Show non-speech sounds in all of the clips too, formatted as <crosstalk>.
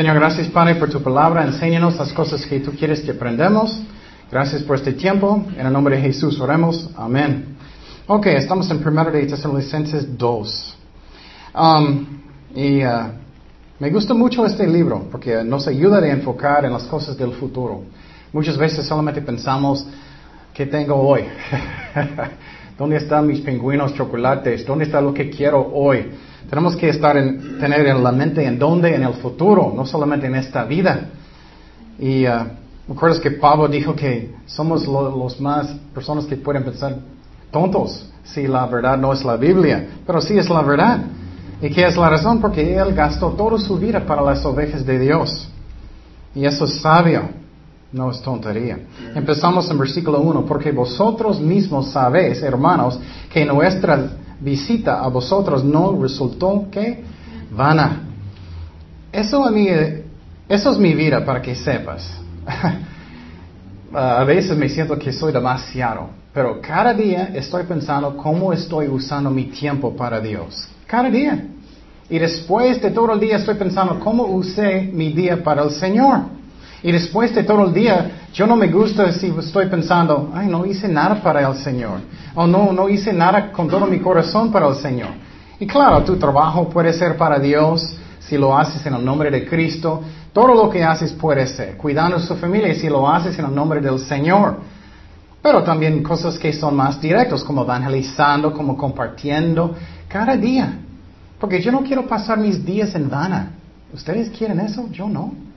Señor, gracias Padre por tu palabra. Enséñanos las cosas que tú quieres que aprendamos. Gracias por este tiempo. En el nombre de Jesús oremos. Amén. Ok, estamos en 1 de Tesalonicenses 2. Um, y uh, me gusta mucho este libro porque nos ayuda a enfocar en las cosas del futuro. Muchas veces solamente pensamos, ¿qué tengo hoy? <laughs> ¿Dónde están mis pingüinos chocolates? ¿Dónde está lo que quiero hoy? Tenemos que estar en, tener en la mente en dónde, en el futuro, no solamente en esta vida. Y uh, acuerdas que Pablo dijo que somos los más personas que pueden pensar tontos si la verdad no es la Biblia, pero sí es la verdad. ¿Y qué es la razón? Porque él gastó toda su vida para las ovejas de Dios. Y eso es sabio, no es tontería. Empezamos en versículo 1, porque vosotros mismos sabéis, hermanos, que nuestra visita a vosotros no resultó que vana. Eso a mí, eso es mi vida para que sepas. <laughs> a veces me siento que soy demasiado, pero cada día estoy pensando cómo estoy usando mi tiempo para Dios. Cada día. Y después de todo el día estoy pensando cómo usé mi día para el Señor. Y después de todo el día, yo no me gusta si estoy pensando, ay, no hice nada para el Señor. O no, no hice nada con todo mi corazón para el Señor. Y claro, tu trabajo puede ser para Dios si lo haces en el nombre de Cristo. Todo lo que haces puede ser, cuidando a su familia si lo haces en el nombre del Señor. Pero también cosas que son más directas, como evangelizando, como compartiendo, cada día. Porque yo no quiero pasar mis días en vana. ¿Ustedes quieren eso? Yo no.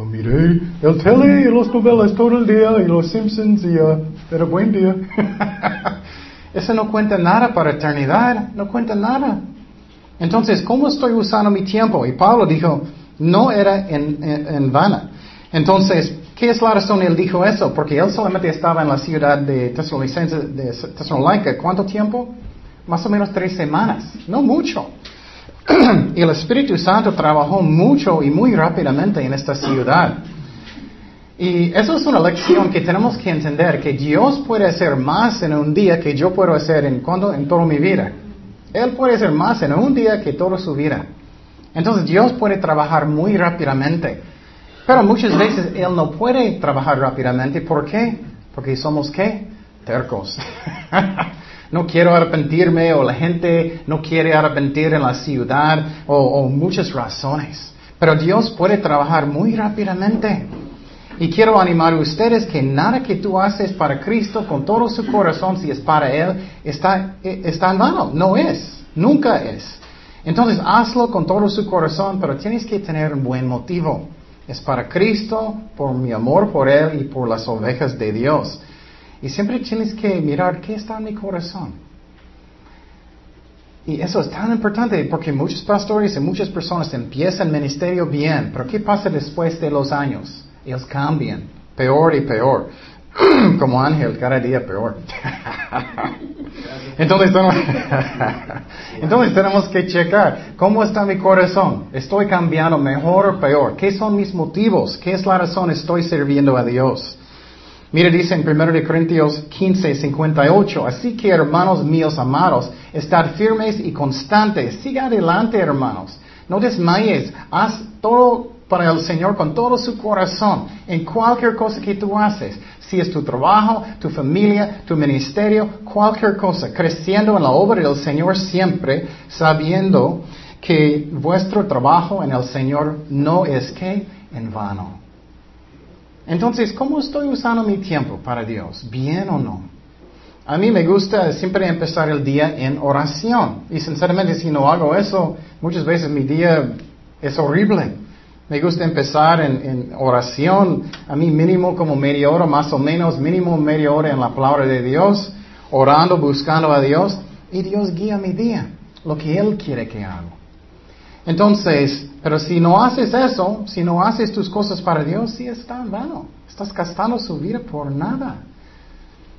Oh, miré el tele y las novelas todo el día y los Simpsons y uh, era buen día. Eso no cuenta nada para eternidad, no cuenta nada. Entonces, ¿cómo estoy usando mi tiempo? Y Pablo dijo, no era en, en, vana. Entonces, ¿qué es la razón él dijo eso? Porque él solamente estaba en la ciudad de Tesalónica. ¿Cuánto tiempo? Más o menos tres semanas. No mucho. <clears throat> y el Espíritu Santo trabajó mucho y muy rápidamente en esta ciudad. Y eso es una lección que tenemos que entender, que Dios puede hacer más en un día que yo puedo hacer en, cuando, toda mi vida. Él puede hacer más en un día que toda su vida. Entonces Dios puede trabajar muy rápidamente. Pero muchas veces Él no puede trabajar rápidamente. ¿Por qué? Porque somos qué? Tercos. <laughs> no quiero arrepentirme o la gente no quiere arrepentir en la ciudad o, muchas razones. Pero Dios puede trabajar muy rápidamente. Y quiero animar a ustedes que nada que tú haces para Cristo con todo su corazón, si es para Él, está, está en vano. No es. Nunca es. Entonces hazlo con todo su corazón, pero tienes que tener un buen motivo. Es para Cristo, por mi amor por Él y por las ovejas de Dios. Y siempre tienes que mirar qué está en mi corazón. Y eso es tan importante porque muchos pastores y muchas personas empiezan el ministerio bien, pero ¿qué pasa después de los años? Ellos cambian, peor y peor. <clears throat> Como Ángel, cada día peor. <laughs> Entonces <laughs> entonces tenemos que checar cómo está mi corazón. ¿Estoy cambiando mejor o peor? ¿Qué son mis motivos? ¿Qué es la razón estoy sirviendo a Dios? Mira, dice en 1 Corintios 15, 58, así que hermanos míos amados, estad firmes y constantes, siga adelante hermanos, no desmayes, haz todo para el Señor con todo su corazón, en cualquier cosa que tú haces, si es tu trabajo, tu familia, tu ministerio, cualquier cosa, creciendo en la obra del Señor siempre, sabiendo que vuestro trabajo en el Señor no es que en vano. Entonces, ¿cómo estoy usando mi tiempo para Dios? ¿Bien o no? A mí me gusta siempre empezar el día en oración. Y sinceramente, si no hago eso, muchas veces mi día es horrible. Me gusta empezar en, oración, a mí mínimo como media hora, más o menos, mínimo media hora en la palabra de Dios, orando, buscando a Dios, y Dios guía mi día, lo que Él quiere que haga. Entonces, pero si no haces eso, si no haces tus cosas para Dios, sí está en vano. Estás gastando su vida por nada.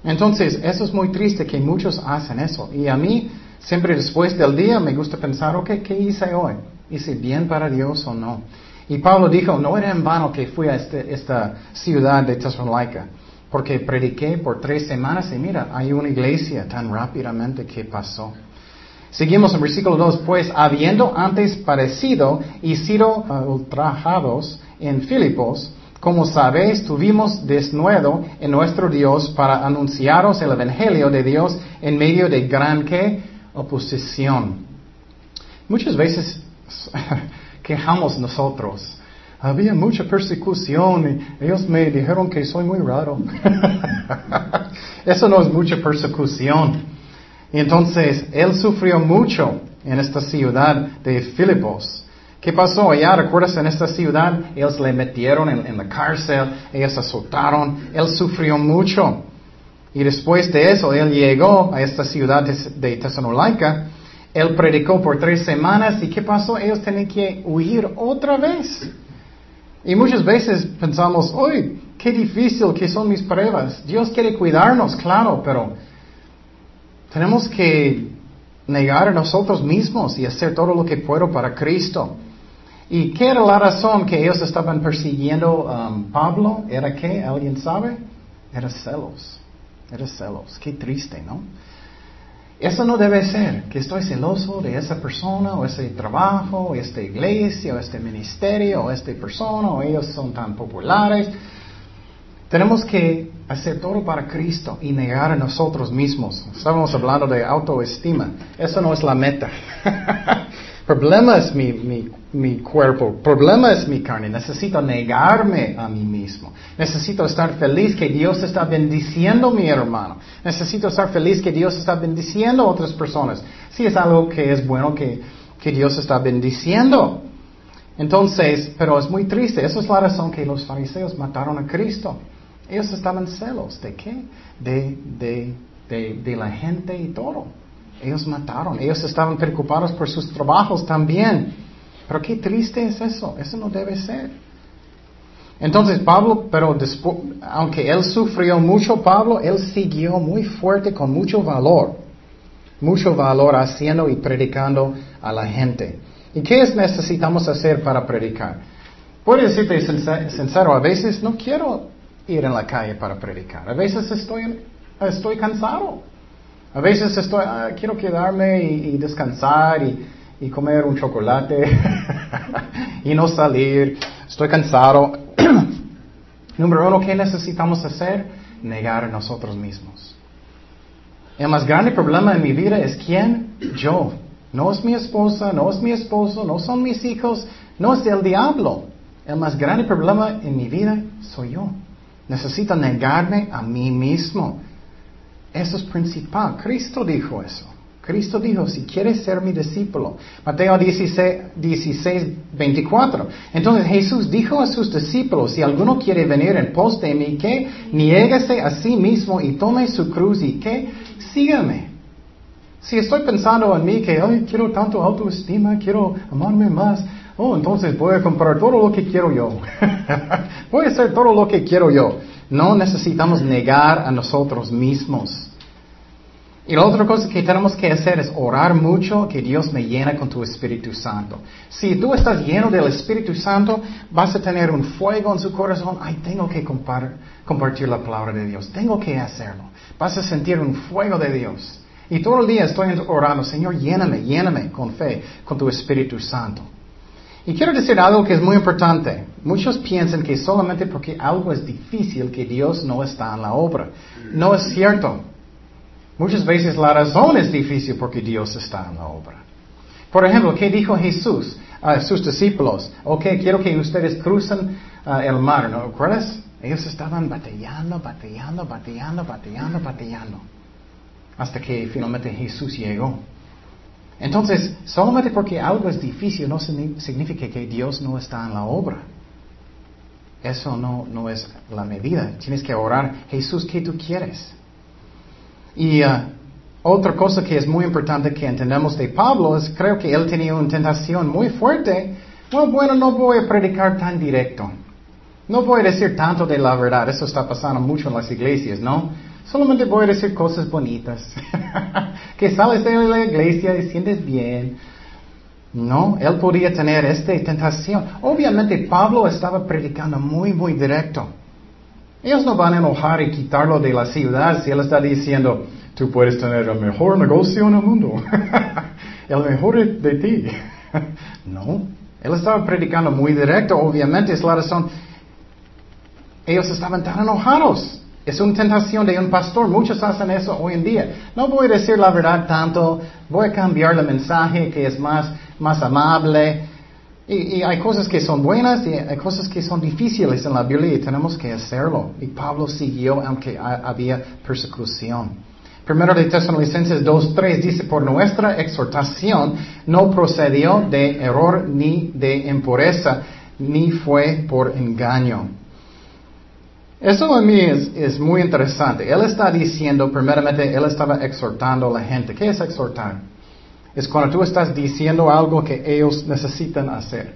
Entonces, eso es muy triste que muchos hacen eso. Y a mí, siempre después del día, me gusta pensar, ok, ¿qué hice hoy? ¿Hice bien para Dios o no? Y Pablo dijo, no era en vano que fui a este, esta ciudad de Tesalónica, porque prediqué por tres semanas y mira, hay una iglesia tan rápidamente que pasó. Seguimos en versículo 2, pues habiendo antes parecido y sido uh, ultrajados en Filipos, como sabéis, tuvimos desnudo en nuestro Dios para anunciaros el Evangelio de Dios en medio de gran ¿qué? oposición. Muchas veces <laughs> quejamos nosotros. Había mucha persecución y ellos me dijeron que soy muy raro. <laughs> Eso no es mucha persecución. Y entonces él sufrió mucho en esta ciudad de Filipos. ¿Qué pasó allá? ¿Recuerdas en esta ciudad? Ellos le metieron en, la cárcel, ellos azotaron, él sufrió mucho. Y después de eso, él llegó a esta ciudad de, de él predicó por tres semanas y ¿qué pasó? Ellos tenían que huir otra vez. Y muchas veces pensamos, uy, qué difícil que son mis pruebas. Dios quiere cuidarnos, claro, pero tenemos que negar a nosotros mismos y hacer todo lo que puedo para Cristo. ¿Y qué era la razón que ellos estaban persiguiendo a um, Pablo? ¿Era qué? ¿Alguien sabe? Era celos. Era celos. Qué triste, ¿no? Eso no debe ser, que estoy celoso de esa persona o ese trabajo o esta iglesia o este ministerio o esta persona o ellos son tan populares. Tenemos que hacer todo para Cristo y negar a nosotros mismos. Estábamos hablando de autoestima. Eso no es la meta. <laughs> problema es mi, mi, mi, cuerpo, problema es mi carne. Necesito negarme a mí mismo. Necesito estar feliz que Dios está bendiciendo a mi hermano. Necesito estar feliz que Dios está bendiciendo a otras personas. Si es algo que es bueno que, que Dios está bendiciendo. Entonces, pero es muy triste. Esa es la razón que los fariseos mataron a Cristo. Ellos estaban celos. ¿De qué? De, de, de, la gente y todo. Ellos mataron. Ellos estaban preocupados por sus trabajos también. Pero qué triste es eso. Eso no debe ser. Entonces Pablo, pero después, aunque él sufrió mucho, Pablo, él siguió muy fuerte con mucho valor. Mucho valor haciendo y predicando a la gente. ¿Y qué es necesitamos hacer para predicar? Puedo decirte sincero, a veces no quiero ir en la calle para predicar. A veces estoy, estoy cansado. A veces estoy, ah, quiero quedarme y, descansar y, comer un chocolate <laughs> y no salir. Estoy cansado. <clears throat> Número uno, ¿qué necesitamos hacer? Negar a nosotros mismos. El más grande problema en mi vida es quién? Yo. No es mi esposa, no es mi esposo, no son mis hijos, no es el diablo. El más grande problema en mi vida soy yo. Necesito negarme a mí mismo. Eso es principal. Cristo dijo eso. Cristo dijo, si quieres ser mi discípulo. Mateo 16, 16, 24. Entonces Jesús dijo a sus discípulos, si alguno quiere venir en pos de mí, que niégase a sí mismo y tome su cruz y que sígame. Si estoy pensando en mí que, ay, quiero tanto autoestima, quiero amarme más, oh, entonces voy a comprar todo lo que quiero yo. <laughs> voy a hacer todo lo que quiero yo. No necesitamos negar a nosotros mismos. Y la otra cosa que tenemos que hacer es orar mucho que Dios me llene con tu Espíritu Santo. Si tú estás lleno del Espíritu Santo, vas a tener un fuego en su corazón. Ay, tengo que compartir la palabra de Dios. Tengo que hacerlo. Vas a sentir un fuego de Dios. Y todo el día estoy orando, Señor, lléname, lléname con fe, con tu Espíritu Santo. Y quiero decir algo que es muy importante. Muchos piensan que solamente porque algo es difícil que Dios no está en la obra. No es cierto. Muchas veces la razón es difícil porque Dios está en la obra. Por ejemplo, ¿qué dijo Jesús a sus discípulos? Ok, quiero que ustedes crucen uh, el mar, ¿no recuerdas? Ellos estaban batallando, batallando, batallando, batallando, batallando. Hasta que finalmente Jesús llegó. Entonces, solamente porque algo es difícil no significa que Dios no está en la obra. Eso no, no es la medida. Tienes que orar, Jesús, ¿qué tú quieres? Y uh, otra cosa que es muy importante que entendamos de Pablo es, creo que él tenía una tentación muy fuerte. Bueno, bueno, no voy a predicar tan directo. No voy a decir tanto de la verdad. Eso está pasando mucho en las iglesias, ¿no? Solamente voy a decir cosas bonitas. <laughs> que sales de la iglesia y sientes bien. No, él podía tener esta tentación. Obviamente Pablo estaba predicando muy, muy directo. Ellos no van a enojar y quitarlo de la ciudad si él está diciendo, Tú puedes tener el mejor negocio en el mundo. <laughs> el mejor de ti. <laughs> no. Él estaba predicando muy directo, obviamente es la razón. Ellos estaban tan enojados. Es una tentación de un pastor. Muchos hacen eso hoy en día. No voy a decir la verdad tanto. Voy a cambiar el mensaje que es más, más amable. Y, hay cosas que son buenas y hay cosas que son difíciles en la Biblia y tenemos que hacerlo. Y Pablo siguió aunque había persecución. Primero de Tesalonicenses 2.3 dice, por nuestra exhortación no procedió de error ni de impureza, ni fue por engaño. Eso a mí es, es, muy interesante. Él está diciendo, primeramente, él estaba exhortando a la gente. ¿Qué es exhortar? Es cuando tú estás diciendo algo que ellos necesitan hacer.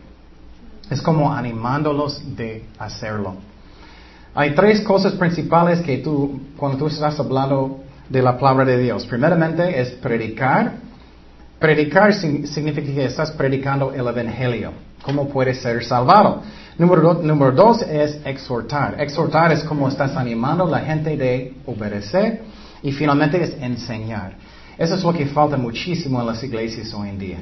Es como animándolos de hacerlo. Hay tres cosas principales que tú, cuando tú estás hablando de la palabra de Dios. Primeramente es predicar. Predicar significa que estás predicando el Evangelio. ¿Cómo puedes ser salvado? Número, dos es exhortar. Exhortar es como estás animando a la gente de obedecer. Y finalmente es enseñar. Eso es lo que falta muchísimo en las iglesias hoy en día.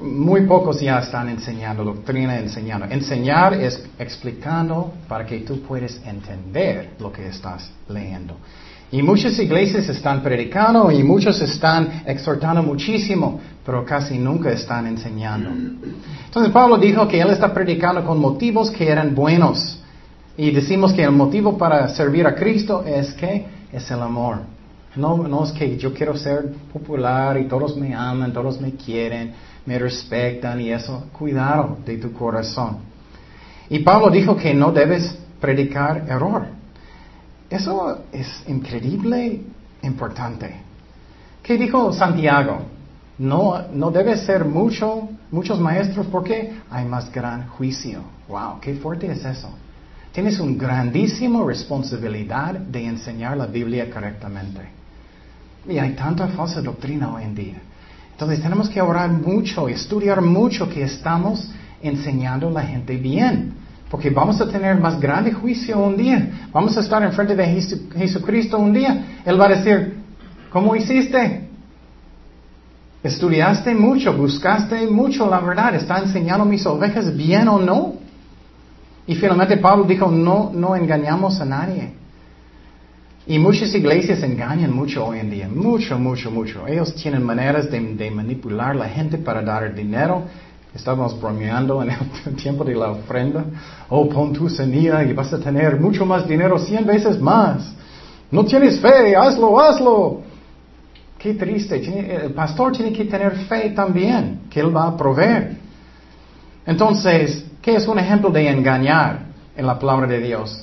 Muy pocos ya están enseñando doctrina, enseñando. Enseñar es explicando para que tú puedas entender lo que estás leyendo. Y muchas iglesias están predicando y muchos están exhortando muchísimo, pero casi nunca están enseñando. Entonces Pablo dijo que él está predicando con motivos que eran buenos. Y decimos que el motivo para servir a Cristo es que es el amor. No, no es que yo quiero ser popular y todos me aman, todos me quieren, me respetan y eso. Cuidado de tu corazón. Y Pablo dijo que no debes predicar error. Eso es increíble, importante. ¿Qué dijo Santiago? No, no debe ser mucho, muchos maestros porque hay más gran juicio. Wow, qué fuerte es eso. Tienes una grandísima responsabilidad de enseñar la Biblia correctamente. Y hay tanta falsa doctrina hoy en día. Entonces tenemos que orar mucho, estudiar mucho que estamos enseñando a la gente bien. Porque vamos a tener más grande juicio un día. Vamos a estar en frente de Jesucristo un día. Él va a decir, ¿cómo hiciste? Estudiaste mucho, buscaste mucho la verdad. ¿Está enseñando mis ovejas bien o no? Y finalmente Pablo dijo, no, no engañamos a nadie. Y muchas iglesias engañan mucho hoy en día, mucho, mucho, mucho. Ellos tienen maneras de, de manipular a la gente para dar dinero Estábamos bromeando en el <laughs> tiempo de la ofrenda. Oh, pon tu semilla y vas a tener mucho más dinero, cien veces más. No tienes fe, hazlo, hazlo. Qué triste. El pastor tiene que tener fe también, que él va a proveer. Entonces, ¿qué es un ejemplo de engañar en la palabra de Dios?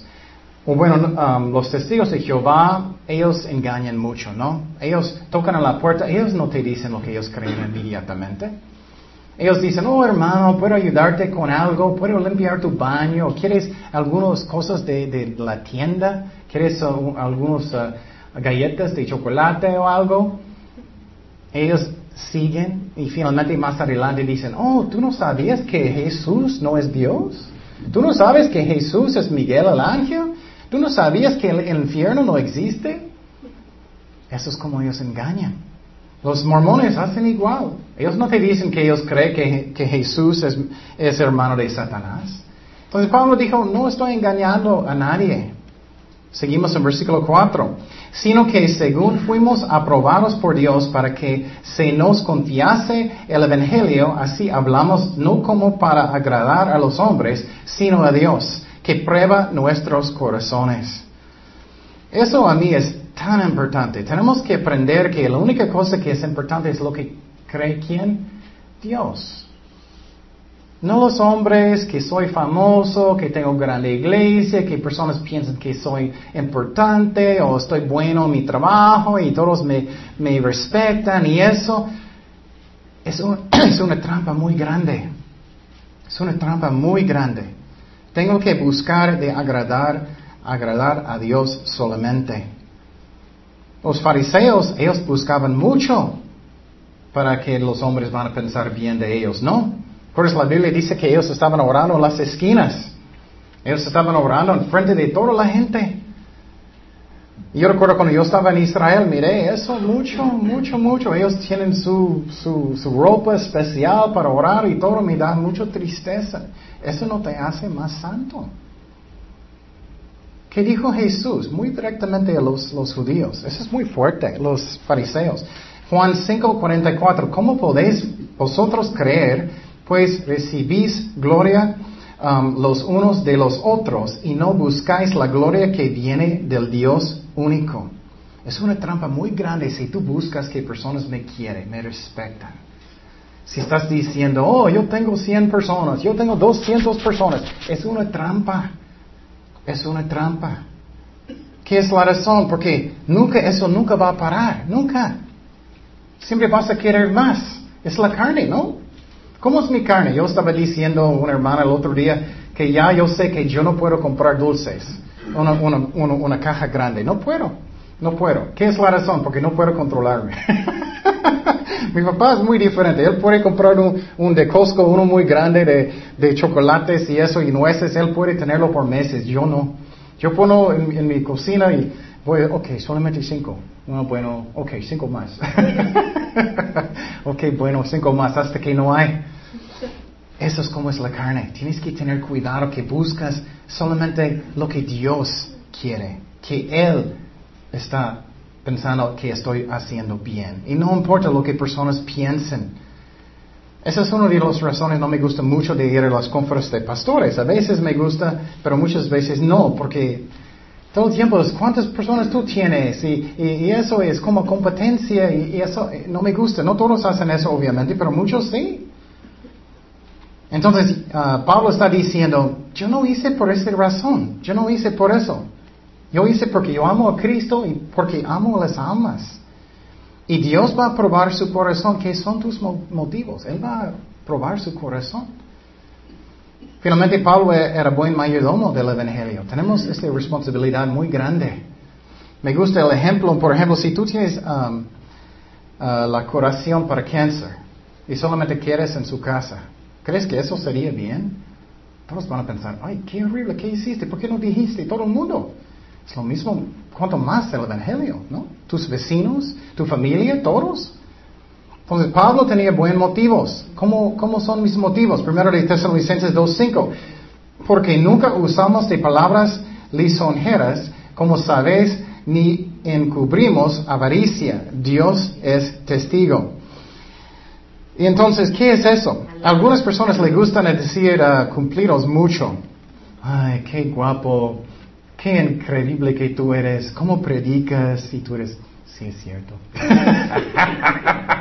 O bueno, um, los testigos de Jehová, ellos engañan mucho, ¿no? Ellos tocan a la puerta, ellos no te dicen lo que ellos creen inmediatamente. Ellos dicen, oh hermano, puedo ayudarte con algo, puedo limpiar tu baño, quieres algunas cosas de, la tienda, quieres uh, algunas uh, galletas de chocolate o algo. Ellos siguen y finalmente más adelante dicen, oh, tú no sabías que Jesús no es Dios. Tú no sabes que Jesús es Miguel el ángel. Tú no sabías que el infierno no existe. Eso es como ellos engañan. Los mormones hacen igual. Ellos no te dicen que ellos creen que, Jesús es, es, hermano de Satanás. Entonces Pablo dijo, no estoy engañando a nadie. Seguimos en versículo 4. Sino que según fuimos aprobados por Dios para que se nos confiase el Evangelio, así hablamos no como para agradar a los hombres, sino a Dios, que prueba nuestros corazones. Eso a mí es tan importante. Tenemos que aprender que la única cosa que es importante es lo que cree quién? Dios. No los hombres, que soy famoso, que tengo grande iglesia, que personas piensan que soy importante o estoy bueno en mi trabajo y todos me, respetan y eso. Es, <clears throat> es una trampa muy grande. Es una trampa muy grande. Tengo que buscar de agradar, agradar a Dios solamente. Los fariseos, ellos buscaban mucho para que los hombres van a pensar bien de ellos, ¿no? Por eso la Biblia dice que ellos estaban orando en las esquinas. Ellos estaban orando en frente de toda la gente. Yo recuerdo cuando yo estaba en Israel, miré eso mucho, mucho, mucho. Ellos tienen su, su, su ropa especial para orar y todo me da mucha tristeza. Eso no te hace más santo. ¿Qué dijo Jesús? Muy directamente a los, los judíos. Eso es muy fuerte, los fariseos. Juan 5:44, ¿cómo podéis vosotros creer, pues recibís gloria um, los unos de los otros y no buscáis la gloria que viene del Dios único? Es una trampa muy grande si tú buscas que personas me quieren, me respetan. Si estás diciendo, oh, yo tengo 100 personas, yo tengo 200 personas, es una trampa. Es una trampa. ¿Qué es la razón? Porque nunca, eso nunca va a parar, nunca. Siempre vas a querer más. Es la carne, ¿no? ¿Cómo es mi carne? Yo estaba diciendo a una hermana el otro día que ya yo sé que yo no puedo comprar dulces, una, una, una, caja grande. No puedo, no puedo. ¿Qué es la razón? Porque no puedo controlarme. <laughs> mi papá es muy diferente. Él puede comprar un, un de Costco, uno muy grande de, de, chocolates y eso y nueces. Él puede tenerlo por meses. Yo no. Yo pongo en mi cocina y voy, ok, solamente cinco. Bueno, bueno, ok, cinco más. <laughs> ok, bueno, cinco más hasta que no hay. Eso es como es la carne. Tienes que tener cuidado que buscas solamente lo que Dios quiere, que Él está pensando que estoy haciendo bien. Y no importa lo que personas piensen. Esa es una de las razones no me gusta mucho de ir a las conferencias de pastores. A veces me gusta, pero muchas veces no, porque todo el tiempo, ¿cuántas personas tú tienes? Y, eso es como competencia y, eso eh, no me gusta. No todos hacen eso, obviamente, pero muchos sí. Entonces, ah, Pablo está diciendo, yo no hice por esa razón, yo no hice por eso. Yo hice porque yo amo a Cristo y porque amo a las almas. Y Dios va a probar su corazón, ¿qué son tus motivos? Él va a probar su corazón. Finalmente, Pablo era buen mayordomo del Evangelio. Tenemos esta responsabilidad muy grande. Me gusta el ejemplo, por ejemplo, si tú tienes um, uh, la curación para cáncer y solamente quieres en su casa, ¿crees que eso sería bien? Todos van a pensar, ay, qué horrible, ¿qué hiciste? ¿Por qué no dijiste? Todo el mundo. Es lo mismo, cuanto más el Evangelio, ¿no? Tus vecinos, tu familia, todos. Entonces Pablo tenía buenos motivos. ¿Cómo, ¿Cómo, son mis motivos? Primero de Tesalonicenses 2.5. Porque nunca usamos de palabras lisonjeras, como sabéis, ni encubrimos avaricia. Dios es testigo. Y entonces, ¿qué es eso? algunas personas le gustan decir uh, cumpliros mucho. Ay, qué guapo, qué increíble que tú eres, cómo predicas y tú eres, sí es cierto. <laughs>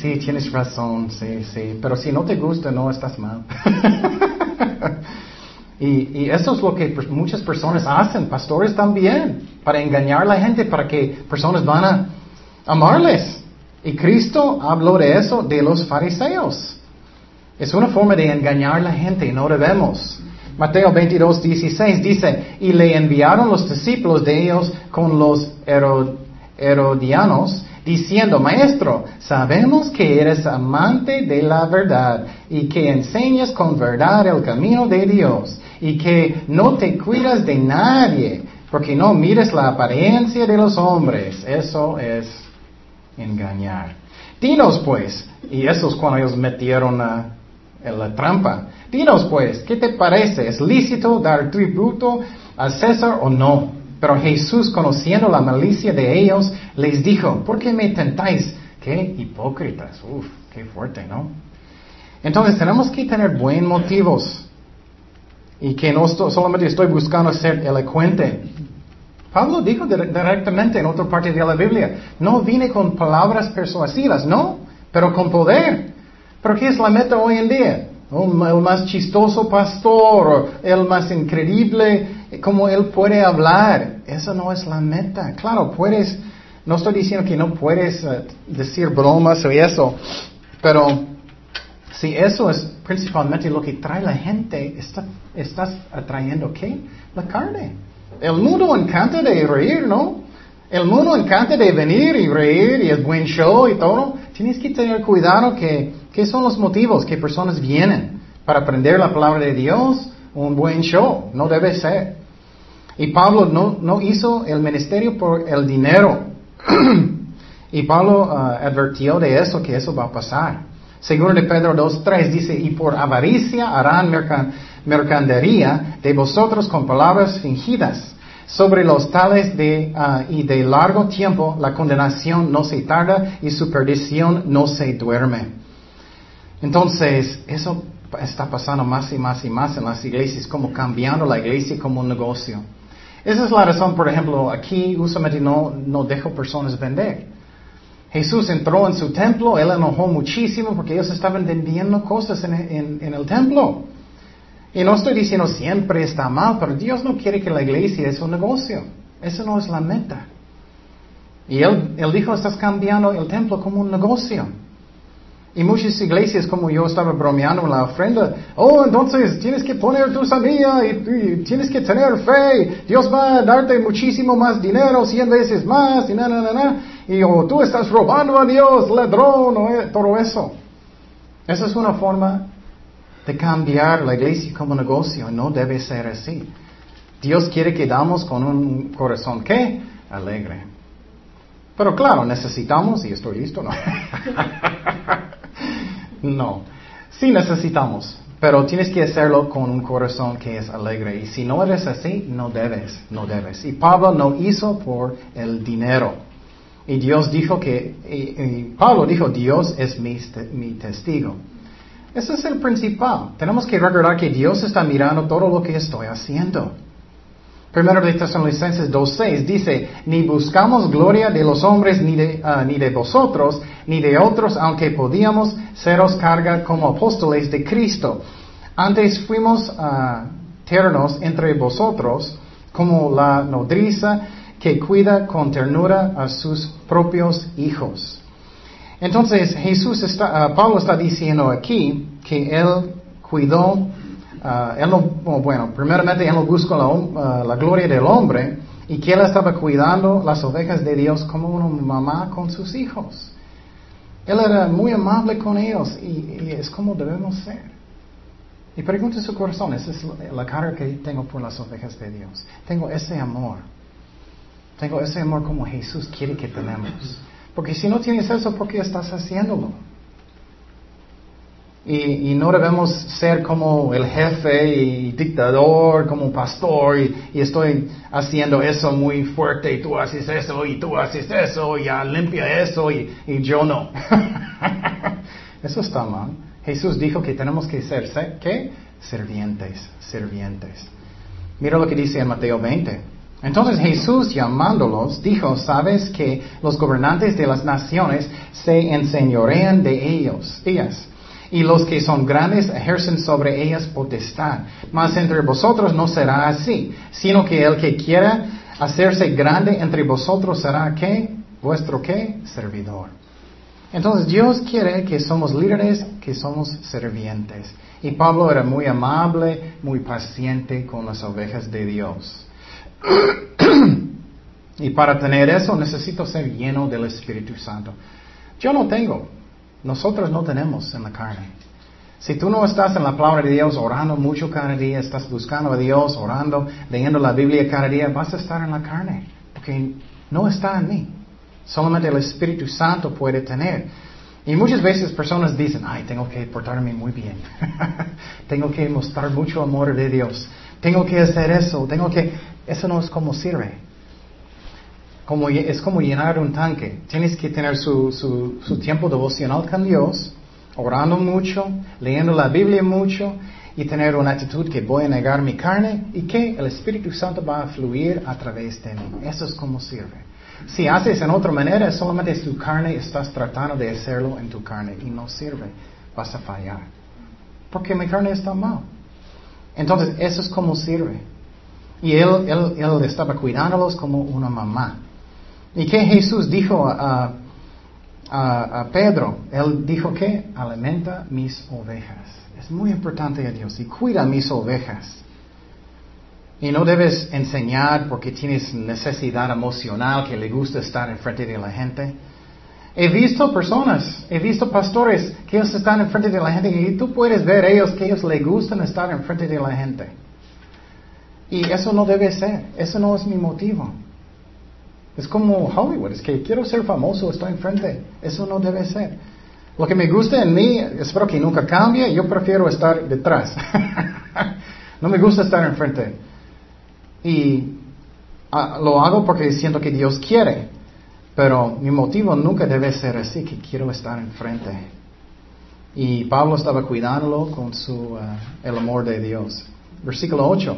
Sí, tienes razón, sí, sí. Pero si no te gusta, no estás mal. <laughs> y, y, eso es lo que muchas personas hacen, pastores también, para engañar a la gente, para que personas van a amarles. Y Cristo habló de eso de los fariseos. Es una forma de engañar a la gente y no debemos. Mateo 22, 16 dice, y le enviaron los discípulos de ellos con los herodianos diciendo, Maestro, sabemos que eres amante de la verdad y que enseñas con verdad el camino de Dios y que no te cuidas de nadie porque no mires la apariencia de los hombres. Eso es engañar. Dinos pues, y eso es cuando ellos metieron en la trampa. Dinos pues, ¿qué te parece? ¿Es lícito dar tributo a César o no? Pero Jesús, conociendo la malicia de ellos, les dijo, ¿por qué me tentáis? Qué hipócritas, uf, qué fuerte, ¿no? Entonces tenemos que tener buenos motivos y que no solamente estoy buscando ser elocuente. Pablo dijo directamente en otra parte de la Biblia, no vine con palabras persuasivas, no, pero con poder. Pero ¿qué es la meta hoy en día? el más chistoso pastor, el más increíble, como él puede hablar. Eso no es la meta. Claro, puedes, no estoy diciendo que no puedes eh, decir bromas o eso, pero si eso es principalmente lo que trae la gente, estás atrayendo qué? La carne. El mundo encanta de reír, ¿no? El mundo encanta de venir y reír y es buen show y todo. Tienes que tener cuidado que, ¿qué son los motivos que personas vienen para aprender la palabra de Dios? Un buen show, no debe ser. Y Pablo no, no hizo el ministerio por el dinero. <clears throat> y Pablo uh, advirtió de eso, que eso va a pasar. Según de Pedro 2.3 dice, y por avaricia harán mercadería de vosotros con palabras fingidas. Sobre los tales de, uh, y de largo tiempo la condenación no se tarda y su perdición no se duerme. Entonces, eso está pasando más y más y más en las iglesias, como cambiando la iglesia como un negocio. Esa es la razón, por ejemplo, aquí usualmente no, no dejo personas vender. Jesús entró en su templo, él enojó muchísimo porque ellos estaban vendiendo cosas en, el templo. Y no estoy diciendo siempre está mal, pero Dios no quiere que la iglesia es un negocio. Eso no es la meta. Y él, él dijo, estás cambiando el templo como un negocio. Y muchas iglesias, como yo estaba bromeando en la ofrenda, oh, entonces tienes que poner tu semilla y, tienes que tener fe. Dios va a darte muchísimo más dinero, cien veces más, y na, na, na. Y oh, tú estás robando a Dios, ladrón, o eh, todo eso. Esa es una forma de cambiar la iglesia como negocio. No debe ser así. Dios quiere que damos con un corazón, ¿qué? Alegre. Pero claro, necesitamos, y estoy listo, ¿no? <laughs> No, sí necesitamos, pero tienes que hacerlo con un corazón que es alegre. Y si no eres así, no debes, no debes. Y Pablo no hizo por el dinero. Y Dios dijo que, y, Pablo dijo, Dios es mi, mi testigo. Ese es el principal. Tenemos que recordar que Dios está mirando todo lo que estoy haciendo. Primero de Tesalonicenses 2.6 dice, ni buscamos gloria de los hombres ni de, ah, ni de vosotros, ni de otros, aunque podíamos seros carga como apóstoles de Cristo. Antes fuimos uh, tiernos entre vosotros como la nodriza que cuida con ternura a sus propios hijos. Entonces Jesús está, ah, Pablo está diciendo aquí que él cuidó Ah, él no, bueno, primeramente él no buscó la, ah, la, gloria del hombre y que él estaba cuidando las ovejas de Dios como una mamá con sus hijos. Él era muy amable con ellos y, es como debemos ser. Y pregunte su corazón, esa es la cara que tengo por las ovejas de Dios. Tengo ese amor. Tengo ese amor como Jesús quiere que tenemos. Porque si no tienes eso, ¿por qué estás haciéndolo? Y, no debemos ser como el jefe y dictador, como pastor, y, estoy haciendo eso muy fuerte, y tú haces eso, y tú haces eso, y ya limpia eso, y, yo no. <laughs> eso está mal. Jesús dijo que tenemos que ser, ¿qué? Servientes, servientes. Mira lo que dice en Mateo 20. Entonces Jesús llamándolos dijo, sabes que los gobernantes de las naciones se enseñorean de ellos, ellas y los que son grandes ejercen sobre ellas potestad. Mas entre vosotros no será así, sino que el que quiera hacerse grande entre vosotros será qué? Vuestro qué? Servidor. Entonces Dios quiere que somos líderes, que somos servientes. Y Pablo era muy amable, muy paciente con las ovejas de Dios. <clears throat> y para tener eso necesito ser lleno del Espíritu Santo. Yo no tengo, nosotros no tenemos en la carne. Si tú no estás en la palabra de Dios orando mucho cada día, estás buscando a Dios, orando, leyendo la Biblia cada día, vas a estar en la carne, porque no está en mí. Solamente el Espíritu Santo puede tener. Y muchas veces personas dicen, ay, tengo que portarme muy bien. <laughs> tengo que mostrar mucho amor de Dios. Tengo que hacer eso. Tengo que... Eso no es como sirve es como llenar un tanque. Tienes que tener su, tiempo devocional con Dios, orando mucho, leyendo la Biblia mucho y tener una actitud que voy a negar mi carne y que el Espíritu Santo va a fluir a través de mí. Eso es como sirve. Si haces en otra manera, solamente tu carne, estás tratando de hacerlo en tu carne y no sirve. Vas a fallar. Porque mi carne está mal. Entonces, eso es como sirve. Y él estaba cuidándolos como una mamá. ¿Y qué Jesús dijo a, a, Pedro? Él dijo que alimenta mis ovejas. Es muy importante a Dios y cuida mis ovejas. Y no debes enseñar porque tienes necesidad emocional que le gusta estar enfrente de la gente. He visto personas, he visto pastores que ellos están enfrente de la gente y tú puedes ver ellos que ellos les gustan estar enfrente de la gente. Y eso no debe ser, eso no es mi motivo. Es como Hollywood, es que quiero ser famoso, estoy enfrente. Eso no debe ser. Lo que me gusta en mí, espero que nunca cambie, yo prefiero estar detrás. <laughs> no me gusta estar enfrente. Y ah, lo hago porque siento que Dios quiere. Pero mi motivo nunca debe ser así, que quiero estar enfrente. Y Pablo estaba cuidándolo con su, ah, el amor de Dios. Versículo 8.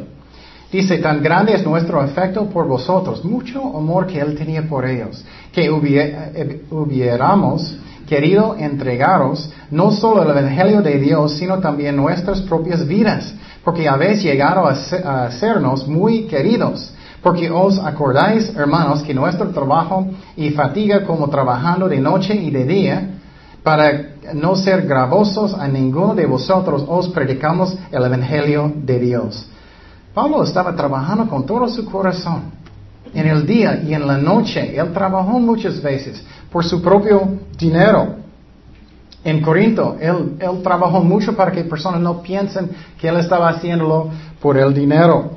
Dice, tan grande es nuestro afecto por vosotros, mucho amor que Él tenía por ellos, que eh, hubiéramos querido entregaros no solo el Evangelio de Dios, sino también nuestras propias vidas, porque habéis llegado a, sernos muy queridos. Porque os acordáis, hermanos, que nuestro trabajo y fatiga como trabajando de noche y de día, para no ser gravosos a ninguno de vosotros, os predicamos el Evangelio de Dios. Pablo estaba trabajando con todo su corazón. En el día y en la noche, él trabajó muchas veces por su propio dinero. En Corinto, él, trabajó mucho para que personas no piensen que él estaba haciéndolo por el dinero.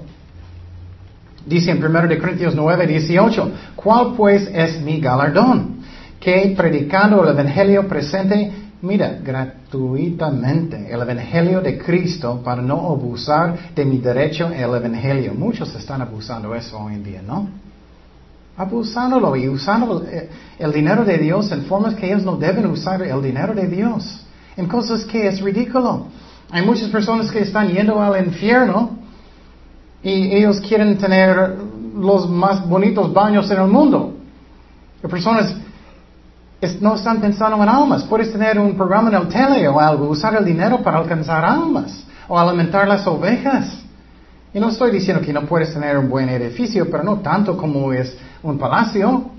Dice en 1 Corintios 9, 18, ¿cuál pues es mi galardón? Que predicando el Evangelio presente Mira, gratuitamente el Evangelio de Cristo para no abusar de mi derecho al Evangelio. Muchos están abusando eso hoy en día, ¿no? Abusándolo y usando eh, el dinero de Dios en formas que ellos no deben usar el dinero de Dios. En cosas que es ridículo. Hay muchas personas que están yendo al infierno y ellos quieren tener los más bonitos baños en el mundo. Hay personas no están pensando en almas. Puedes tener un programa en el tele o algo, usar el dinero para alcanzar almas o alimentar las ovejas. Y no estoy diciendo que no puedes tener un buen edificio, pero no tanto como es un palacio.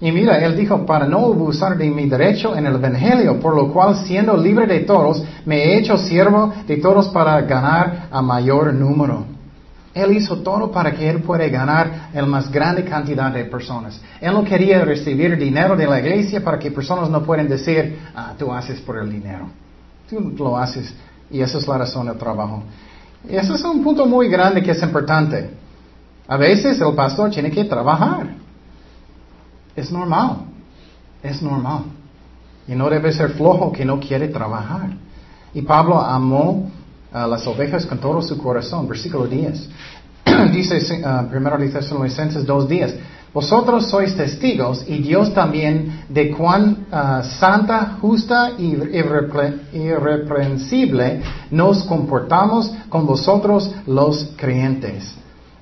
Y mira, él dijo, para no abusar de mi derecho en el Evangelio, por lo cual, siendo libre de todos, me he hecho siervo de todos para ganar a mayor número. Él hizo todo para que él pueda ganar la más grande cantidad de personas. Él no quería recibir dinero de la iglesia para que personas no puedan decir, ah, tú haces por el dinero. Tú lo haces y esa es la razón del trabajo. Y ese es un punto muy grande que es importante. A veces el pastor tiene que trabajar. Es normal. Es normal. Y no debe ser flojo que no quiere trabajar. Y Pablo amó las ovejas con todo su corazón. Versículo 10. <clears throat> dice uh, primero de Tesalonicenses dos días. Vosotros sois testigos y Dios también de cuán uh, santa, justa y irreprensible nos comportamos con vosotros los creyentes.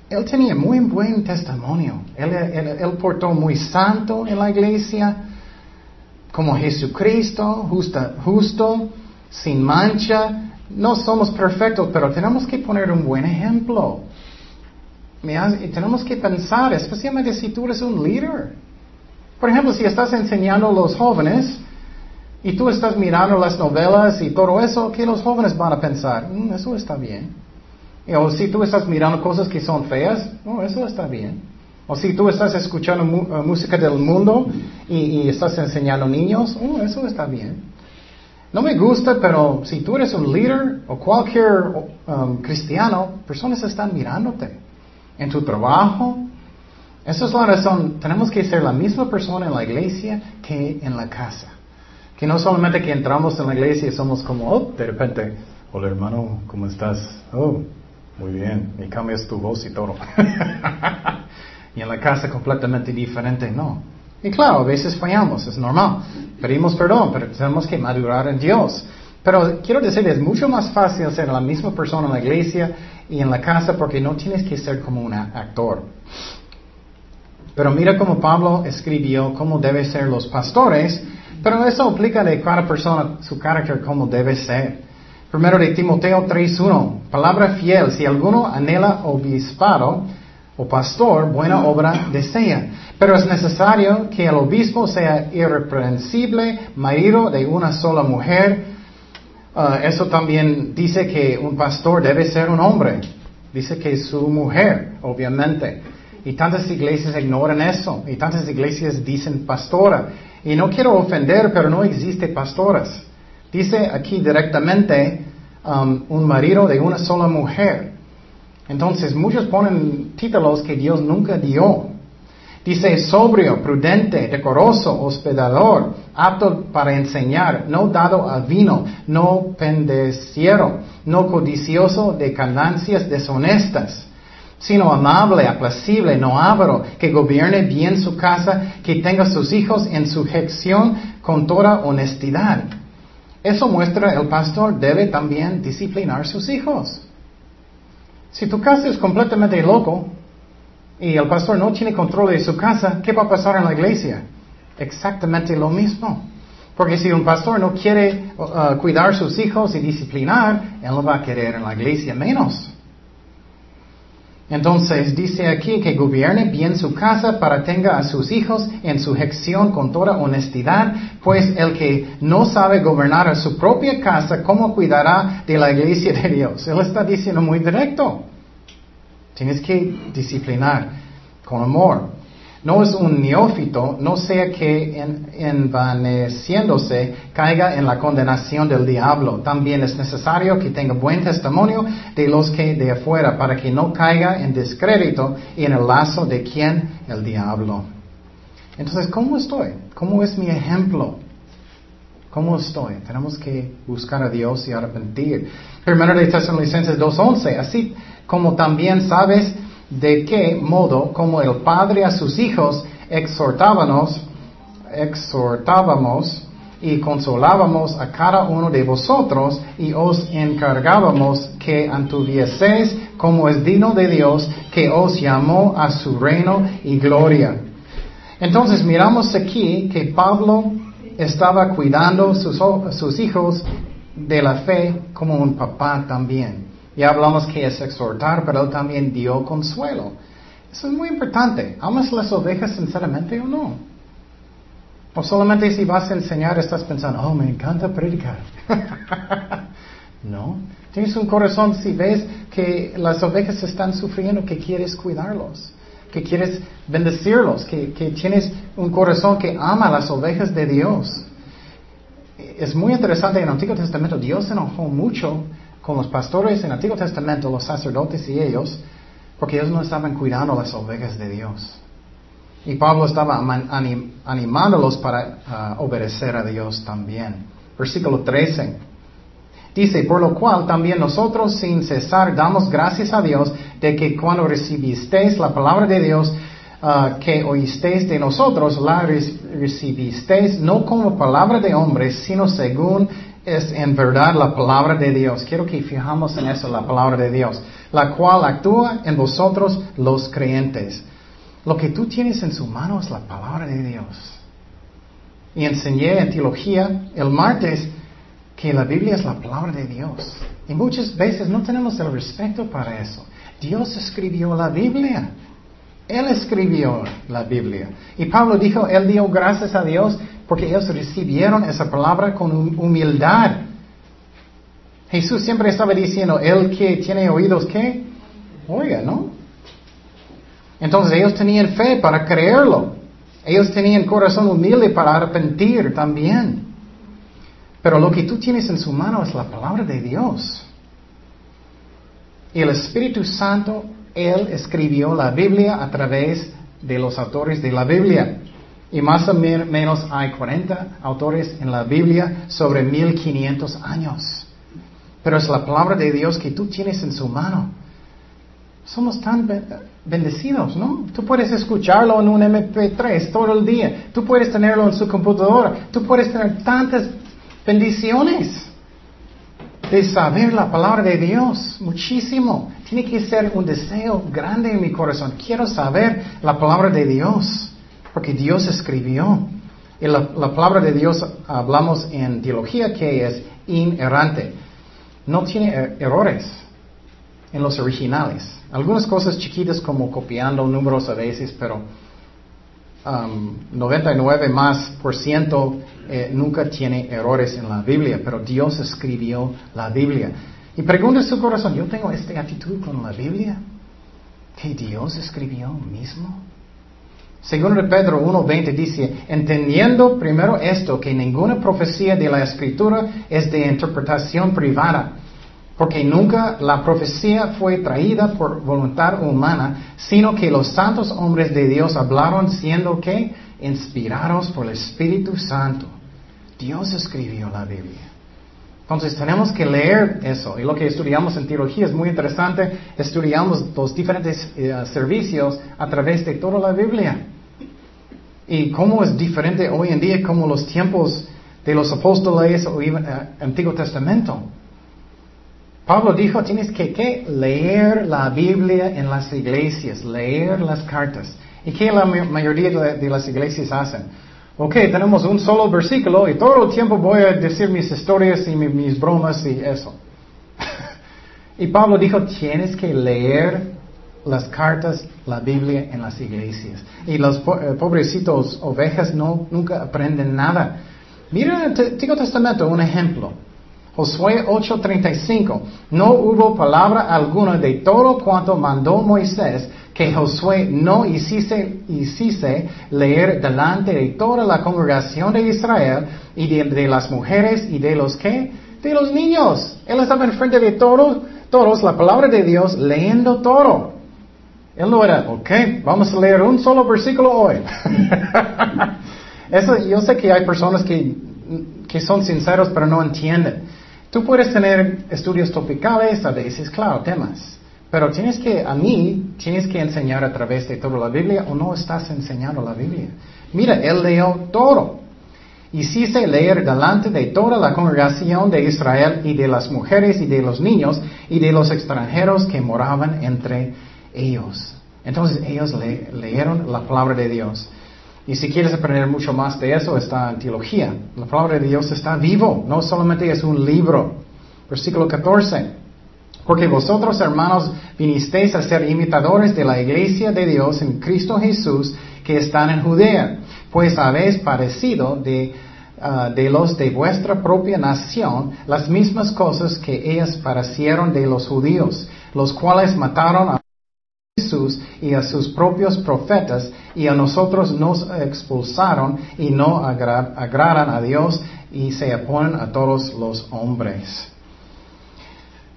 Él tenía muy buen testimonio. Él, él portó muy santo en la iglesia, como Jesucristo, justa, justo, sin mancha, no somos perfectos, pero tenemos que poner un buen ejemplo. Y tenemos que pensar, especialmente si tú eres un líder. Por ejemplo, si estás enseñando a los jóvenes y tú estás mirando las novelas y todo eso, ¿qué los jóvenes van a pensar? Mm, eso está bien. O si tú estás mirando cosas que son feas, oh, eso está bien. O si tú estás escuchando eh, música del mundo y, estás enseñando niños, oh, eso está bien. No me gusta, pero si tú eres un líder o cualquier um, cristiano, personas están mirándote en tu trabajo. Esa es la razón. Tenemos que ser la misma persona en la iglesia que en la casa. Que no solamente que entramos en la iglesia y somos como, oh, de repente, hola hermano, ¿cómo estás? Oh, muy bien, y cambias tu voz y todo. <laughs> y en la casa completamente diferente, no. Y claro, a veces fallamos, es normal. Pedimos perdón, pero tenemos que madurar en Dios. Pero quiero decir, es mucho más fácil ser la misma persona en la iglesia y en la casa porque no tienes que ser como un actor. Pero mira cómo Pablo escribió cómo deben ser los pastores, pero eso aplica de cada persona su carácter como debe ser. Primero de Timoteo 3.1, palabra fiel, si alguno anhela obispado, o pastor buena obra desea. Pero es necesario que el obispo sea irreprensible, marido de una sola mujer. Uh, eso también dice que un pastor debe ser un hombre. Dice que su mujer, obviamente. Y tantas iglesias ignoran eso. Y tantas iglesias dicen pastora. Y no quiero ofender, pero no existe pastoras. Dice aquí directamente um, un marido de una sola mujer. Entonces muchos ponen títulos que Dios nunca dio. Dice sobrio, prudente, decoroso, hospedador, apto para enseñar, no dado al vino, no pendeciero, no codicioso de ganancias deshonestas, sino amable, aplacible, no avaro, que gobierne bien su casa, que tenga sus hijos en sujeción con toda honestidad. Eso muestra el pastor debe también disciplinar sus hijos. Si tu casa es completamente loco y el pastor no tiene control de su casa, ¿qué va a pasar en la iglesia? Exactamente lo mismo. Porque si un pastor no quiere uh, cuidar sus hijos y disciplinar, él no va a querer en la iglesia menos. Entonces dice aquí que gobierne bien su casa para tenga a sus hijos en sujeción con toda honestidad, pues el que no sabe gobernar a su propia casa, ¿cómo cuidará de la iglesia de Dios? Él está diciendo muy directo. Tienes que disciplinar con amor no es un neófito, no sea que envaneciéndose caiga en la condenación del diablo. También es necesario que tenga buen testimonio de los que de afuera, para que no caiga en descrédito y en el lazo de quien el diablo. Entonces, ¿cómo estoy? ¿Cómo es mi ejemplo? ¿Cómo estoy? Tenemos que buscar a Dios y arrepentir. Primero de Tesalonicenses 2.11, así como también sabes de qué modo, como el Padre a sus hijos, exhortábamos, exhortábamos y consolábamos a cada uno de vosotros y os encargábamos que antuvieseis como es digno de Dios que os llamó a su reino y gloria. Entonces miramos aquí que Pablo estaba cuidando sus, sus hijos de la fe como un papá también. Ya hablamos que es exhortar, pero él también dio consuelo. Eso es muy importante. ¿Amas las ovejas sinceramente o no? O solamente si vas a enseñar estás pensando, oh, me encanta predicar. <laughs> no. Tienes un corazón si ves que las ovejas están sufriendo, que quieres cuidarlos, que quieres bendecirlos, que, que tienes un corazón que ama las ovejas de Dios. Es muy interesante en el Antiguo Testamento, Dios se enojó mucho con los pastores en el Antiguo Testamento, los sacerdotes y ellos, porque ellos no estaban cuidando las ovejas de Dios. Y Pablo estaba animándolos para ah, obedecer a Dios también. Versículo 13. Dice, por lo cual también nosotros sin cesar damos gracias a Dios de que cuando recibisteis la palabra de Dios ah, que oísteis de nosotros, la recibisteis no como palabra de hombres, sino según es en verdad la palabra de Dios. Quiero que fijamos en eso, la palabra de Dios, la cual actúa en vosotros los creyentes. Lo que tú tienes en su mano es la palabra de Dios. Y enseñé en teología el martes que la Biblia es la palabra de Dios. Y muchas veces no tenemos el respeto para eso. Dios escribió la Biblia. Él escribió la Biblia. Y Pablo dijo, Él dio gracias a Dios porque ellos recibieron esa palabra con humildad. Jesús siempre estaba diciendo, el que tiene oídos, ¿qué? Oiga, ¿no? Entonces ellos tenían fe para creerlo. Ellos tenían corazón humilde para arrepentir también. Pero lo que tú tienes en su mano es la palabra de Dios. Y el Espíritu Santo, Él escribió la Biblia a través de los autores de la Biblia. Y más o menos hay 40 autores en la Biblia sobre 1500 años. Pero es la palabra de Dios que tú tienes en su mano. Somos tan bendecidos, ¿no? Tú puedes escucharlo en un MP3 todo el día. Tú puedes tenerlo en su computadora. Tú puedes tener tantas bendiciones de saber la palabra de Dios. Muchísimo. Tiene que ser un deseo grande en mi corazón. Quiero saber la palabra de Dios. Porque Dios escribió. Y la, palabra de Dios hablamos en teología que es inerrante. No tiene er, errores en los originales. Algunas cosas chiquitas como copiando números a veces, pero 99 um, más por ciento eh, nunca tiene errores en la Biblia, pero Dios escribió la Biblia. Y pregunta su corazón, ¿yo tengo esta actitud con la Biblia? ¿Que Dios escribió mismo? Segundo Pedro 1.20 dice, entendiendo primero esto, que ninguna profecía de la escritura es de interpretación privada, Porque nunca la profecía fue traída por voluntad humana, sino que los santos hombres de Dios hablaron siendo que inspirados por el Espíritu Santo. Dios escribió la Biblia. Entonces tenemos que leer eso. Y lo que estudiamos en teología es muy interesante. Estudiamos los diferentes eh, servicios a través de toda la Biblia. Y cómo es diferente hoy en día como los tiempos de los apóstoles o el eh, Antiguo Testamento. Pablo dijo, tienes que leer la Biblia en las iglesias, leer las cartas. ¿Y qué la mayoría de las iglesias hacen? Ok, tenemos un solo versículo y todo el tiempo voy a decir mis historias y mis bromas y eso. <laughs> y Pablo dijo, tienes que leer las cartas, la Biblia en las iglesias. Y los eh, pobrecitos ovejas no, nunca aprenden nada. Mira el Antiguo Testamento, un ejemplo. Josué 8:35. No hubo palabra alguna de todo cuanto mandó Moisés que Josué no hiciese, hiciese leer delante de toda la congregación de Israel y de, las mujeres y de los que, de los niños. Él estaba enfrente de todos, todos la palabra de Dios leyendo todo. Él no era, ok, vamos a leer un solo versículo hoy. <laughs> Eso, yo sé que hay personas que, que son sinceros pero no entienden. Tú puedes tener estudios tropicales, a veces, claro, temas. Pero tienes que, a mí, tienes que enseñar a través de toda la Biblia o no estás enseñando la Biblia. Mira, él leyó todo. Se leer delante de toda la congregación de Israel y de las mujeres y de los niños y de los extranjeros que moraban entre ellos. Entonces ellos leyeron la palabra de Dios. Y si quieres aprender mucho más de eso, está en teología. La palabra de Dios está vivo, no solamente es un libro. Versículo 14. Porque vosotros, hermanos, vinisteis a ser imitadores de la iglesia de Dios en Cristo Jesús que están en Judea, pues habéis parecido de, ah, de los de vuestra propia nación las mismas cosas que ellas parecieron de los judíos, los cuales mataron a Jesús y a sus propios profetas y a nosotros nos expulsaron y no agradan a Dios y se oponen a todos los hombres.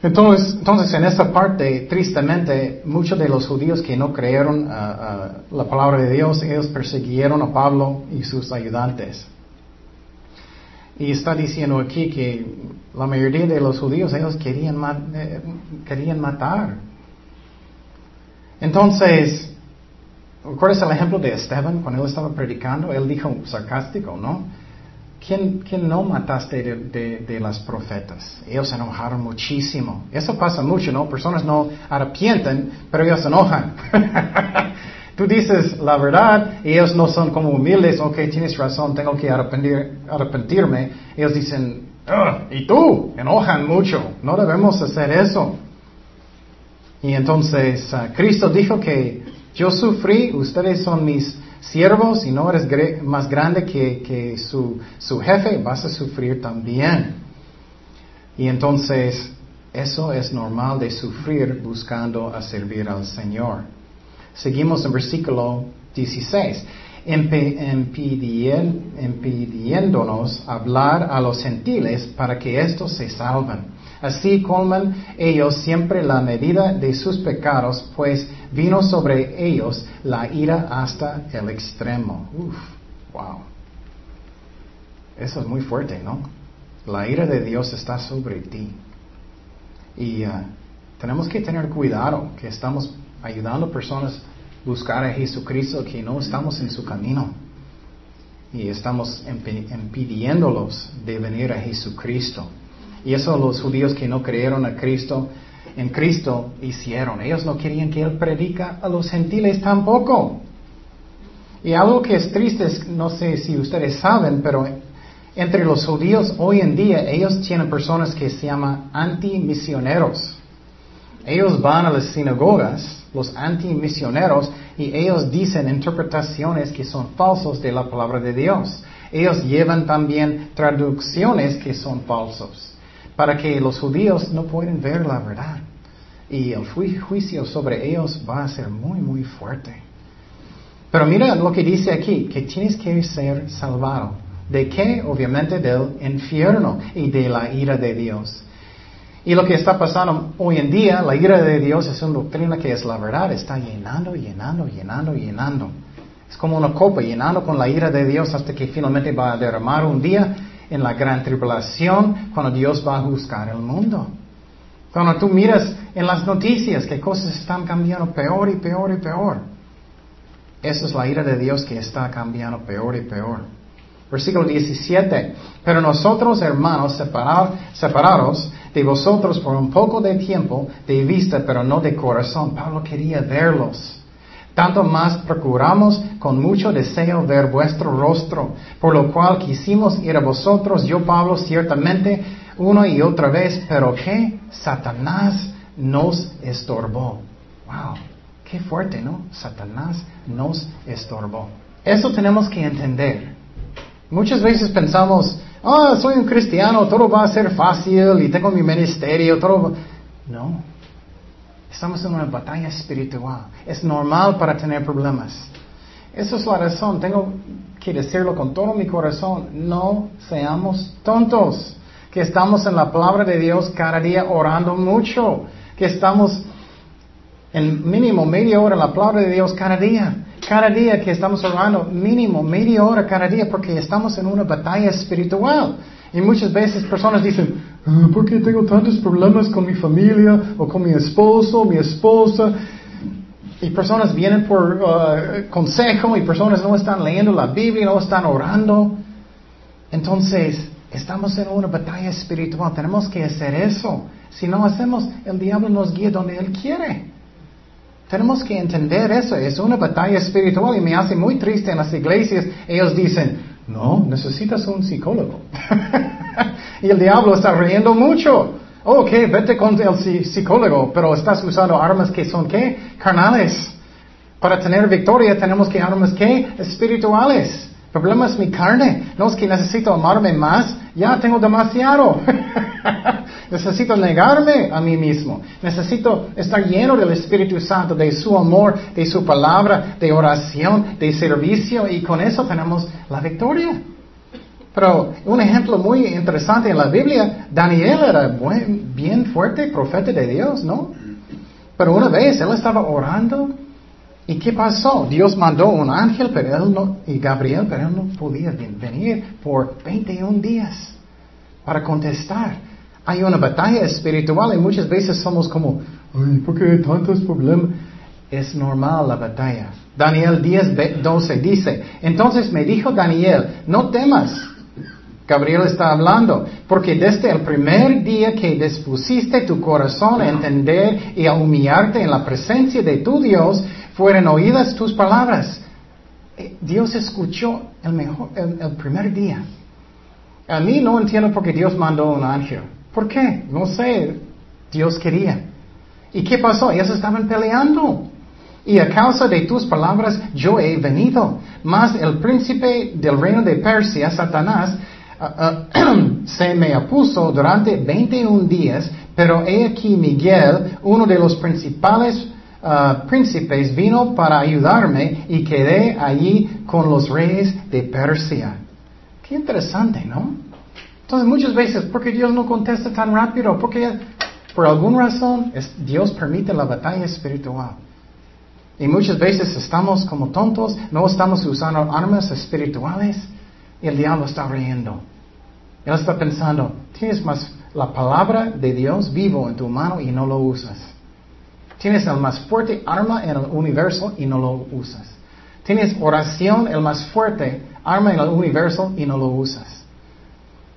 Entonces, entonces, en esta parte, tristemente, muchos de los judíos que no creyeron a la palabra de Dios, ellos persiguieron a Pablo y sus ayudantes. Y está diciendo aquí que la mayoría de los judíos, ellos querían, eh, querían matar entonces, ¿recuerdas el ejemplo de Esteban cuando él estaba predicando? Él dijo sarcástico, ¿no? ¿Quién, quién no mataste de, de, las profetas? Ellos se enojaron muchísimo. Eso pasa mucho, ¿no? Personas no arrepienten, pero ellos se enojan. <laughs> Tú dices la verdad y ellos no son como humildes, ok, tienes razón, tengo que arrepentir, arrepentirme. Ellos dicen, ¿y tú? Enojan mucho. No debemos hacer eso. Y entonces ah, Cristo dijo que yo sufrí, ustedes son mis siervos y no eres más grande que, su, jefe, vas a sufrir también. Y entonces eso es normal de sufrir buscando a servir al Señor. Seguimos en versículo 16. impidiéndonos hablar a los gentiles para que éstos se salven. Así colman ellos siempre la medida de sus pecados, pues vino sobre ellos la ira hasta el extremo. Uf, wow. Eso es muy fuerte, ¿no? La ira de Dios está sobre ti. Y uh, tenemos que tener cuidado que estamos ayudando a personas a buscar a Jesucristo que no estamos en su camino. Y estamos impidiéndolos de venir a Jesucristo. Y eso los judíos que no creyeron a Cristo, en Cristo hicieron. Ellos no querían que Él predica a los gentiles tampoco. Y algo que es triste, no sé si ustedes saben, pero entre los judíos hoy en día ellos tienen personas que se llaman antimisioneros. Ellos van a las sinagogas, los antimisioneros, y ellos dicen interpretaciones que son falsos de la palabra de Dios. Ellos llevan también traducciones que son falsos para que los judíos no pueden ver la verdad. Y el juicio sobre ellos va a ser muy, muy fuerte. Pero mira lo que dice aquí, que tienes que ser salvado. ¿De qué? Obviamente del infierno y de la ira de Dios. Y lo que está pasando hoy en día, la ira de Dios es una doctrina que es la verdad, está llenando, llenando, llenando, llenando. Es como una copa llenando con la ira de Dios hasta que finalmente va a derramar un día en la gran tribulación cuando Dios va a juzgar el mundo. Cuando tú miras en las noticias que cosas están cambiando peor y peor y peor. Esa es la ira de Dios que está cambiando peor y peor. Versículo 17. Pero nosotros, hermanos, separados de vosotros por un poco de tiempo, de vista, pero no de corazón. Pablo quería verlos. Tanto más procuramos con mucho deseo ver vuestro rostro, por lo cual quisimos ir a vosotros, yo Pablo, ciertamente, una y otra vez, pero que Satanás nos estorbó. Wow, qué fuerte, ¿no? Satanás nos estorbó. Eso tenemos que entender. Muchas veces pensamos, ah, soy un cristiano, todo va a ser fácil y tengo mi ministerio, todo... No, Estamos en una batalla espiritual. Es normal para tener problemas. Esa es la razón. Tengo que decirlo con todo mi corazón. No seamos tontos. Que estamos en la palabra de Dios cada día orando mucho. Que estamos en mínimo media hora en la palabra de Dios cada día. Cada día que estamos orando, mínimo media hora cada día, porque estamos en una batalla espiritual. Y muchas veces personas dicen, ah, ¿por qué tengo tantos problemas con mi familia o con mi esposo, mi esposa? Y personas vienen por uh, consejo y personas no están leyendo la Biblia, no están orando. Entonces, estamos en una batalla espiritual, tenemos que hacer eso. Si no hacemos, el diablo nos guía donde él quiere. Tenemos que entender eso, es una batalla espiritual y me hace muy triste en las iglesias. Ellos dicen, no, necesitas un psicólogo. <laughs> <laughs> y el diablo está riendo mucho. Ok, vete con el psicólogo, pero estás usando armas que son qué? Carnales. Para tener victoria tenemos que armas qué? Espirituales. El mi carne. No es que necesito amarme más. Ya tengo demasiado. <laughs> necesito negarme a mí mismo. Necesito estar lleno del Espíritu Santo, de su amor, de su palabra, de oración, de servicio. Y con eso tenemos la victoria. Pero un ejemplo muy interesante en la Biblia, Daniel era bien fuerte profeta de Dios, ¿no? Pero una vez él estaba orando ¿Y qué pasó? Dios mandó un ángel pero él no, y Gabriel, pero él no podía venir por 21 días para contestar. Hay una batalla espiritual y muchas veces somos como, ay, ¿por qué hay tantos problemas? Es normal la batalla. Daniel 10, 12 dice, entonces me dijo Daniel, no temas. Gabriel está hablando, porque desde el primer día que dispusiste tu corazón a entender y a humillarte en la presencia de tu Dios, fueron oídas tus palabras. Eh, Dios escuchó el, mejor, el, primer día. A mí no entiendo por qué Dios mandó un ángel. ¿Por qué? No sé. Dios quería. ¿Y qué pasó? Ellos estaban peleando. Y a causa de tus palabras yo he venido. Mas el príncipe del reino de Persia, Satanás, ah, ah, <clears throat> se me opuso durante 21 días, pero he aquí Miguel, uno de los principales Uh, príncipes vino para ayudarme y quedé allí con los reyes de Persia. Qué interesante, ¿no? Entonces muchas veces, ¿por qué Dios no contesta tan rápido? Porque por alguna razón Dios permite la batalla espiritual. Y muchas veces estamos como tontos, no estamos usando armas espirituales y el diablo está riendo. Él está pensando, tienes más la palabra de Dios vivo en tu mano y no lo usas. Tienes el más fuerte arma en el universo y no lo usas. Tienes oración, el más fuerte arma en el universo y no lo usas.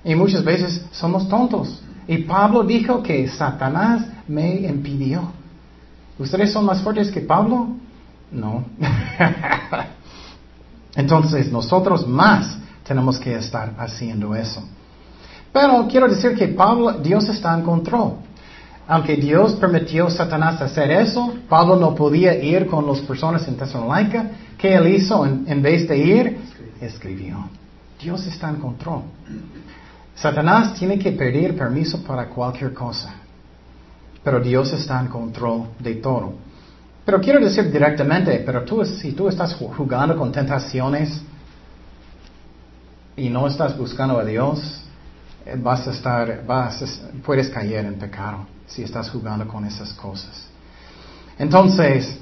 Y muchas veces somos tontos. Y Pablo dijo que Satanás me impidió. ¿Ustedes son más fuertes que Pablo? No. <laughs> Entonces nosotros más tenemos que estar haciendo eso. Pero quiero decir que Pablo, Dios está en control. Aunque Dios permitió a Satanás hacer eso, Pablo no podía ir con las personas en Tesalónica. ¿Qué él hizo en, vez de ir? Escribió. Dios está en control. Satanás tiene que pedir permiso para cualquier cosa. Pero Dios está en control de todo. Pero quiero decir directamente, pero tú, si tú estás jugando con tentaciones y no estás buscando a Dios, eh, vas a estar, vas puedes caer en pecado si estás jugando con esas cosas. Entonces,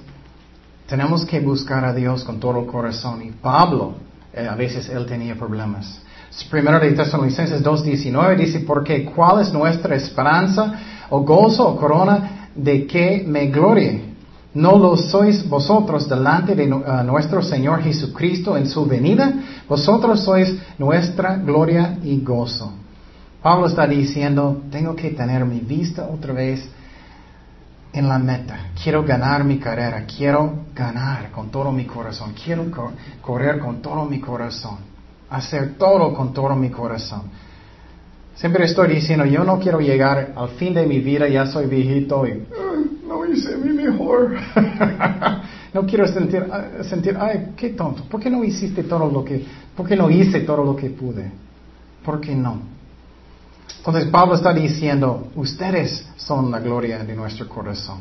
tenemos que buscar a Dios con todo el corazón. Y Pablo, eh, a veces él tenía problemas. Primero de Tesalonicenses 2.19 dice, porque ¿cuál es nuestra esperanza o gozo o corona de que me glorie? ¿No lo sois vosotros delante de nuestro Señor Jesucristo en su venida? Vosotros sois nuestra gloria y gozo. Pablo está diciendo, tengo que tener mi vista otra vez en la meta. Quiero ganar mi carrera, quiero ganar con todo mi corazón, quiero correr con todo mi corazón, hacer todo con todo mi corazón. Siempre estoy diciendo, yo no quiero llegar al fin de mi vida, ya soy viejito y no hice mi mejor. <laughs> no quiero sentir, sentir, ay, qué tonto. ¿Por qué no hiciste todo lo que, por qué no hice todo lo que pude? ¿Por qué no? Entonces Pablo está diciendo, ustedes son la gloria de nuestro corazón.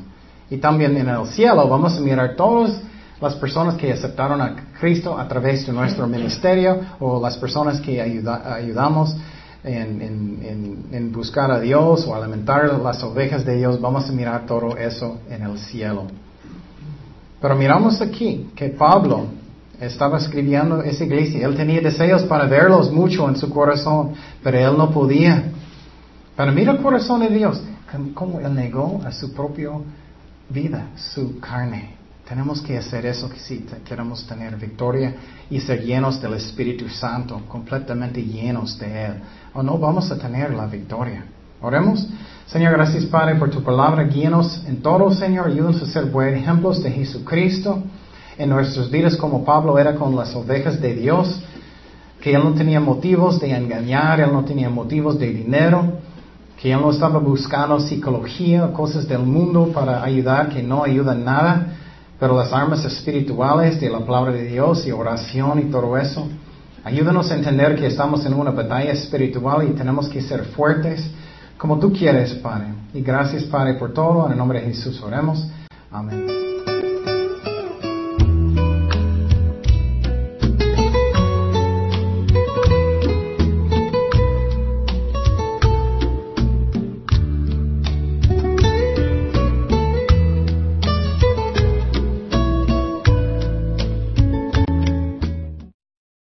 Y también en el cielo vamos a mirar todas las personas que aceptaron a Cristo a través de nuestro <laughs> ministerio o las personas que ayudamos en, buscar a Dios o alimentar las ovejas de Dios, vamos a mirar todo eso en el cielo. Pero miramos aquí que Pablo estaba escribiendo esa iglesia. Él tenía deseos para verlos mucho en su corazón, pero él no podía. Pero mira el corazón de Dios, cómo él negó a su propia vida, su carne. Tenemos que hacer eso si queremos tener victoria y ser llenos del Espíritu Santo, completamente llenos de Él. O no vamos a tener la victoria. Oremos. Señor, gracias Padre por tu palabra. Guíenos en todo, Señor. Ayúdanos a ser buenos ejemplos de Jesucristo en nuestras vidas como Pablo era con las ovejas de Dios. Que Él no tenía motivos de engañar, Él no tenía motivos de dinero que Él no estaba buscando psicología, cosas del mundo para ayudar, que no ayudan nada, pero las armas espirituales de la palabra de Dios y oración y todo eso. Ayúdanos a entender que estamos en una batalla espiritual y tenemos que ser fuertes como tú quieres, Padre. Y gracias, Padre, por todo. En el nombre de Jesús oremos. Amén.